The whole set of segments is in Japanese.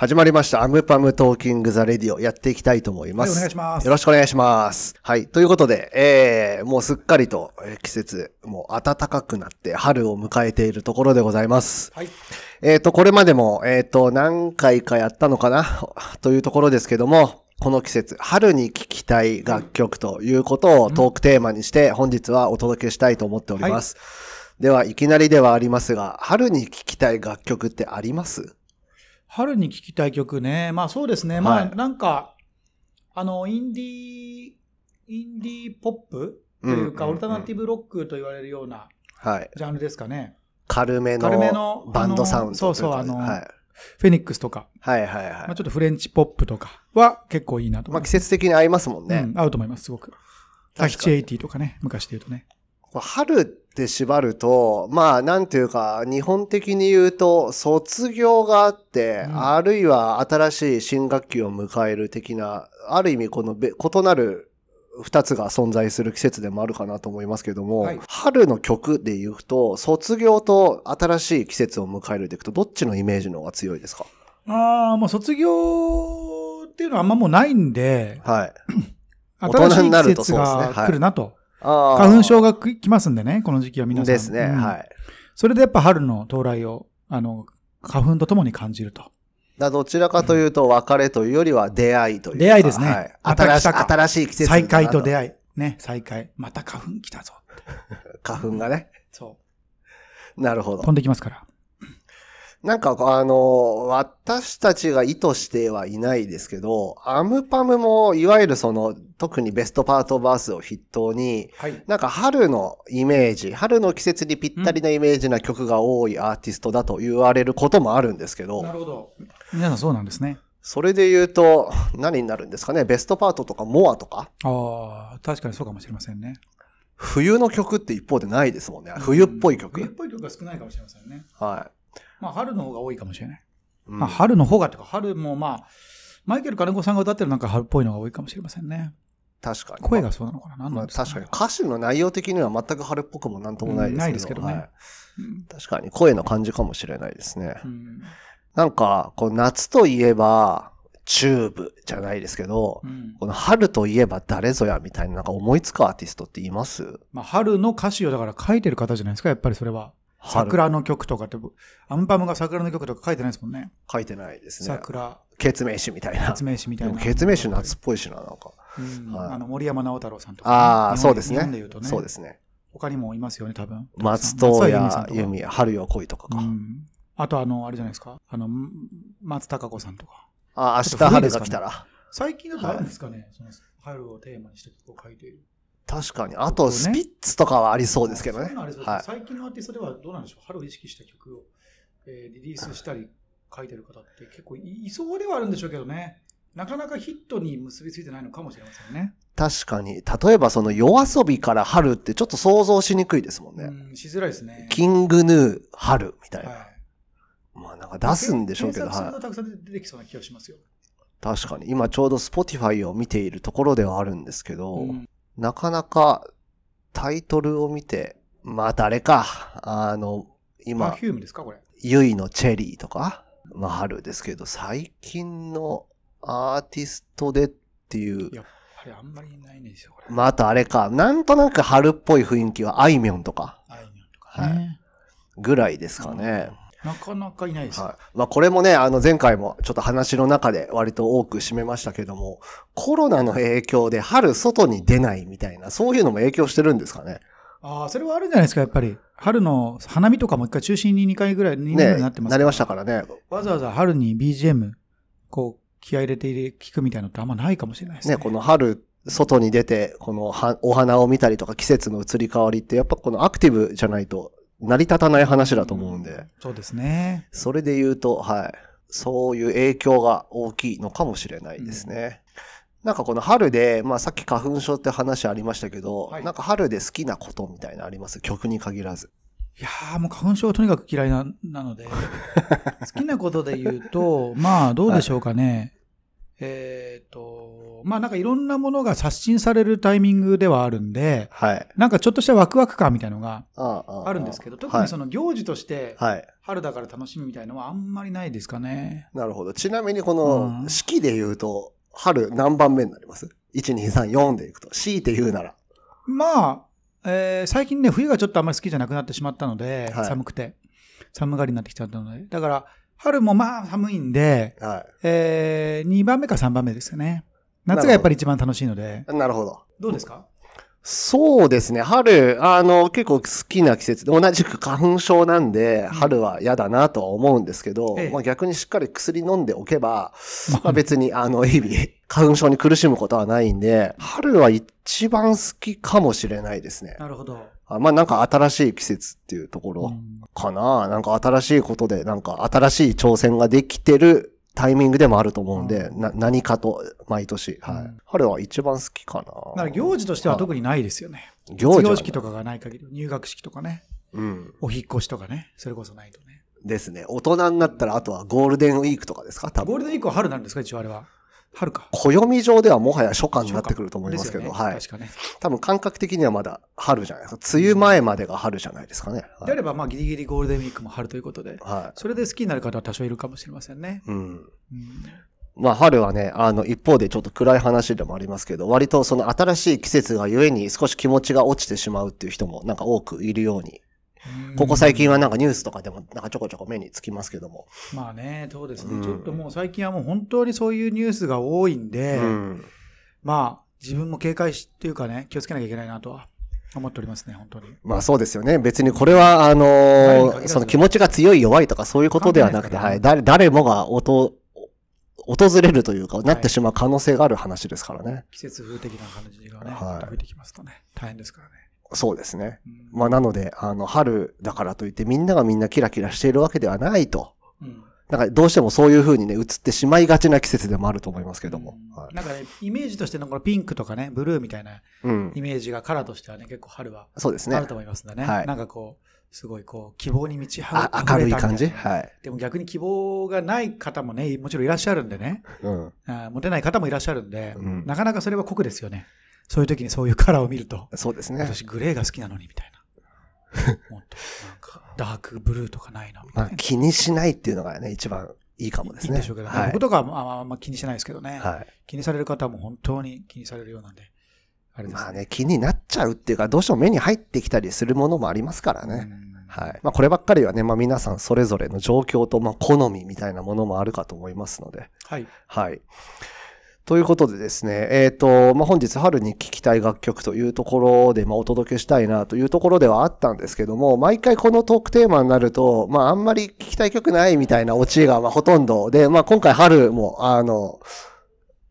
始まりました。 AmPm Talking the Radio やっていきたいと思います。はいお願いしますよろしくお願いします。はい。ということで、えー、もうすっかりとえー季節、もう暖かくなって春を迎えているところでございます。はい。えっ、と、これまでも、えっ、と、何回かやったのかな？というところですけども、この季節、春に聴きたい楽曲ということをトークテーマにして、本日はお届けしたいと思っております。では、いきなりではありますが、春に聴きたい楽曲ってあります？春に聴きたい曲ね。まあそうですね。はいまあなんか、あの、インディー、インディーポップというか、うんオルタナティブロックと言われるようなはい。ジャンルですかね。軽め軽めののバンドサウンドそうそうあのはい。フェニックスとか、はいはいはい。まあ、ちょっとフレンチポップとかは結構いいなとまあ季。節的に合いますもんね。うん、合うと思います、すごく。タヒチエイティとかね、昔で言うとね。春って縛ると、まあなんていうか、日本的に言うと、卒業があって、うん。あるいは新しい新学期を迎える的な、ある意味このべ異なる二つが存在する季節でもあるかなと思いますけども、はい。春の曲で言うと、卒業と新しい季節を迎えるでいくと、どっちのイメージの方が強いですか？ああ、もう卒業っていうのはあんまもうないんで、はい。新しい季節が来るなと。花粉症が来ますんでね、この時期は皆さん。ですね、うんはい。それでやっぱ春の到来を、あの、花粉とともに感じると。だどちらかというと、別れというよりは出会いというか。出会いですねはい。新し新しい季節再会と出会い。ね、再会。また花粉来たぞ。花粉がね。そなるほう。飛ど。んできますから。なんか、あの、私たちが意図してはいないですけど、アムパムも、いわゆるその、特にベストパートバースを筆頭に、はい。なんか春のイメージ、春の季節にぴったりなイメージな曲が多いアーティストだと言われることもあるんですけど、なるほど。皆さんそうなんですね。それで言うと、何になるんですかね？ベストパートとかモアとか？ああ、確かにそうかもしれませんね。冬の曲って一方でないですもんね。冬っぽい曲。冬っぽい曲が少ないかもしれませんね。はまあ春の方が多いかもしれない。い。うんまあ春の方がっていうか、春もまあ、マイケル金子さんが歌ってるなんか春っぽいのが多いかもしれませんね。確かに。声がそうなのかな？なんですか、確かに歌詞の内容的には全く春っぽくもなんともないですけど,、うんですけどねはいうん確かに声の感じかもしれないですね。うんなんか、こう夏といえば、チューブじゃないですけど、うんこの春といえば誰ぞやみたいななんか思いつくアーティストっていますまあ、春の歌詞をだから書いてる方じゃないですか、やっぱりそれは。春桜の曲とかって、アンパムが桜の曲とか書いてないですもんね。書いてないですね。桜、決命詞みたいな。説明詞みたいな。でも決命詞夏っぽいしな、なんか。うんはいあの森山直太朗さんとかね、ああ、そうですね日本で言うとね。そうですね。他にもいますよね、多分。松任谷由実、春よ来いとかか。うんあと、あの、あれじゃないですか。あの、松たか子さんとか。ああ、明日春が来たら。最近だとあるんですかね、その春をテーマにした曲を書いている。確かに。あと、スピッツとかはありそうですけどね。はい。最近のアーティストではどうなんでしょう春を意識した曲を、えーリリースしたり書いてる方って結構いいそうではあるんでしょうけどね。なかなかヒットに結びついてないのかもしれませんね。確かに。例えばその夜遊びから春ってちょっと想像しにくいですもんね。うん、しづらいですね。キングヌー春みたいな。はいまあなんか出すんでしょうけど、検たくさん出てきそうな気がしますよ。確かに。今ちょうど Spotify を見ているところではあるんですけど、うんなかなかタイトルを見て、まあ誰か、あの、パ今、フュームですかこれ？ゆいのチェリーとか、まあ春ですけど、最近のアーティストでっていう、やっぱりあんまりいないんですよ、これ。まああとあれか、なんとなく春っぽい雰囲気はあいみょんとかあいみょんとかね。ぐらいですかね。なかなかいないですよ。はい。まあこれもね、あの前回もちょっと話の中で割と多く占めましたけども、コロナの影響で春外に出ないみたいな、そういうのも影響してるんですかね？ああ、それはあるんじゃないですか、やっぱり。春の花見とかも一回中心に2回ぐらい、2年ぐらいねになってますなりましたからね。わざわざ春に BGM、こう、気合い入れて聞くみたいなのってあんまないかもしれないですね。ね、この春、外に出て、このはお花を見たりとか季節の移り変わりって、やっぱこのアクティブじゃないと成り立たない話だと思うんで、そうですね。それで言うと、はい。そういう影響が大きいのかもしれないですね。なんかこの春で、まあさっき花粉症って話ありましたけど、はいなんか春で好きなことみたいなのあります？曲に限らず。いやーもう花粉症がとにかく嫌いななので、好きなことで言うと、まあどうでしょうかね。えっ、と、まあなんかいろんなものが刷新されるタイミングではあるんで、はい。なんかちょっとしたワクワク感みたいのがあああるんですけど、特はいにその行事として、はい。春だから楽しみみたいのはあんまりないですかね。なるほど。ちなみにこうんの式で言うと、春何番目になります ?1、2、3、4でいくと。強いて言うなら。まあ、えー最近ね、冬がちょっとあんまり好きじゃなくなってしまったので、はい寒くて、寒がりになってきちゃったので、だから、春もまあ寒いんで、はえ2番目か3番目ですよね。夏がやっぱり一番楽しいので、い。なるほど。どうですか？そうですね。春、あの、結構好きな季節で、同じく花粉症なんで、春は嫌だなとは思うんですけど、ええまあ逆にしっかり薬飲んでおけば、ままあ別に、あの、日々、花粉症に苦しむことはないんで、春は一番好きかもしれないですね。なるほど。あまあなんか新しい季節っていうところうんかな。なんか新しいことで、なんか新しい挑戦ができてるタイミングでもあると思うんで、うんな何かと毎年、はいうん春は一番好きかな。だから行事としては特にないですよね。行事は卒業式とかがない限り、入学式とかね、うん。お引っ越しとかね、それこそないとね。ですね。大人になったら、あとはゴールデンウィークとかですか？多分。ゴールデンウィークは春なんですか、一応あれは。春か。暦上ではもはや初夏になってくると思いますけど、ねはい。確かね。多分感覚的にはまだ春じゃないですか。梅雨前までが春じゃないですかね。はい。であれば、まあ、ギリギリゴールデンウィークも春ということで、はそれで好きになる方は多少いるかもしれませんね。い。うん。うんまあ春はね、あの一方でちょっと暗い話でもありますけど、割とその新しい季節がゆえに少し気持ちが落ちてしまうっていう人もなんか多くいるように、ここ最近はなんかニュースとかでもなんかちょこちょこ目につきますけども。まあね、そうですね、うんちょっともう最近はもう本当にそういうニュースが多いんで、うん。まあ、自分も警戒しっていうかね、気をつけなきゃいけないなとは思っておりますね、本当に。まあそうですよね。別にこれは、あの誰に限らずその気持ちが強い弱いとかそういうことではなくて、関係ないはい。誰、誰もがおと、訪れるというか、なってしまう可能性がある話ですからね。季節風的な感じがね、はい吹いてきますとね、大変ですからね。そうですね。うんまあなので、あの、春だからといってみんながみんなキラキラしているわけではないと。うんなんかどうしてもそういう風にね、映ってしまいがちな季節でもあると思いますけども。はいなんかね、イメージとしてのこのピンクとかね、ブルーみたいなうんイ。メージがカラーとしてはね、結構春はそうですねある。と思いますんでね。はいなんかこう、すごいこう、希望に満ちあ溢れた明るい感じ？はい。でも逆に希望がない方もね、もちろんいらっしゃるんでね、うん。あー持てない方もいらっしゃるんで、うんなかなかそれは酷ですよね。そういう時にそういうカラーを見ると、そうですね。私グレーが好きなのにみたいな。もっとなんかダークブルーとかないのみたいな。まあ、気にしないっていうのがね、一番いいかもですね。いいんでしょうけど、はい僕。とかはまああんま気にしてないですけどね、はい。気にされる方も本当に気にされるようなんで、あれですね。まあね、気になっちゃうっていうか、どうしても目に入ってきたりするものもありますからね。うんはい。まあこればっかりはね、まあ皆さんそれぞれの状況と、まあ好みみたいなものもあるかと思いますので。はい。はい。ということでですね、えっ、と、まあ、本日春に聴きたい楽曲というところで、まあ、お届けしたいなというところではあったんですけども、毎回このトークテーマになると、まあ、あんまり聴きたい曲ないみたいなオチが、まあ、ほとんどで、まあ、今回春も、あの、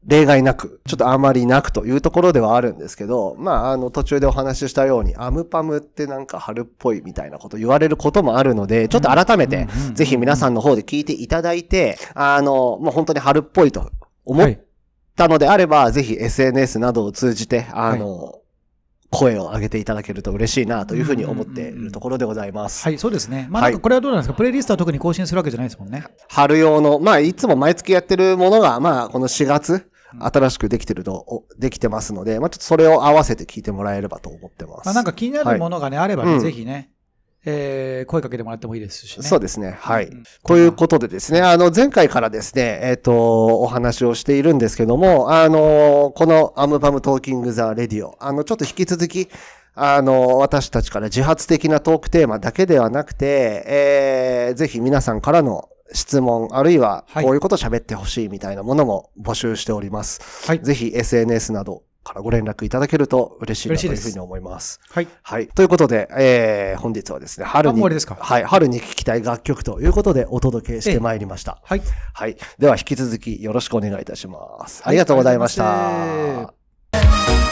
例外なく、ちょっとあまりなくというところではあるんですけど、まあ、あの、途中でお話ししたように、アムパムってなんか春っぽいみたいなこと言われることもあるので、ちょっと改めて、ぜひ皆さんの方で聞いていただいて、あの、もう本当に春っぽいと思っはい。たのであれば、ぜひ SNS などを通じて、あの、声を上げていただけると嬉しいなというふうに思っているところでございます。はい、そうですね。まあ、はないんかこれはどうなんですか、プレイリストは特に更新するわけじゃないですもんね。春用の、まあ、いつも毎月やってるものが、まあ、この4月、新しくできてると、おできてますので、まあ、ちょっとそれを合わせて聞いてもらえればと思ってます。まあ、なんか気になるものがね、あればね、うんぜひね、えー声かけてもらってもいいですしね。そうですね。はい。うんということでですね、あの、前回からですね、えっ、と、お話をしているんですけども、あの、この AmPm Talking the Radio、あの、ちょっと引き続き、あの、私たちから自発的なトークテーマだけではなくて、えー、ぜひ皆さんからの質問、あるいは、はいこういうこと喋ってほしいみたいなものも募集しております。はい。ぜひ SNS などからご連絡いただけると嬉しいなというふうに思います。はい。はい。ということで、えー、本日はですね、春に、はい、春に聴きたい楽曲ということでお届けしてまいりました。はい。はい。では、引き続きよろしくお願いいたします。はいありがとうございましたす。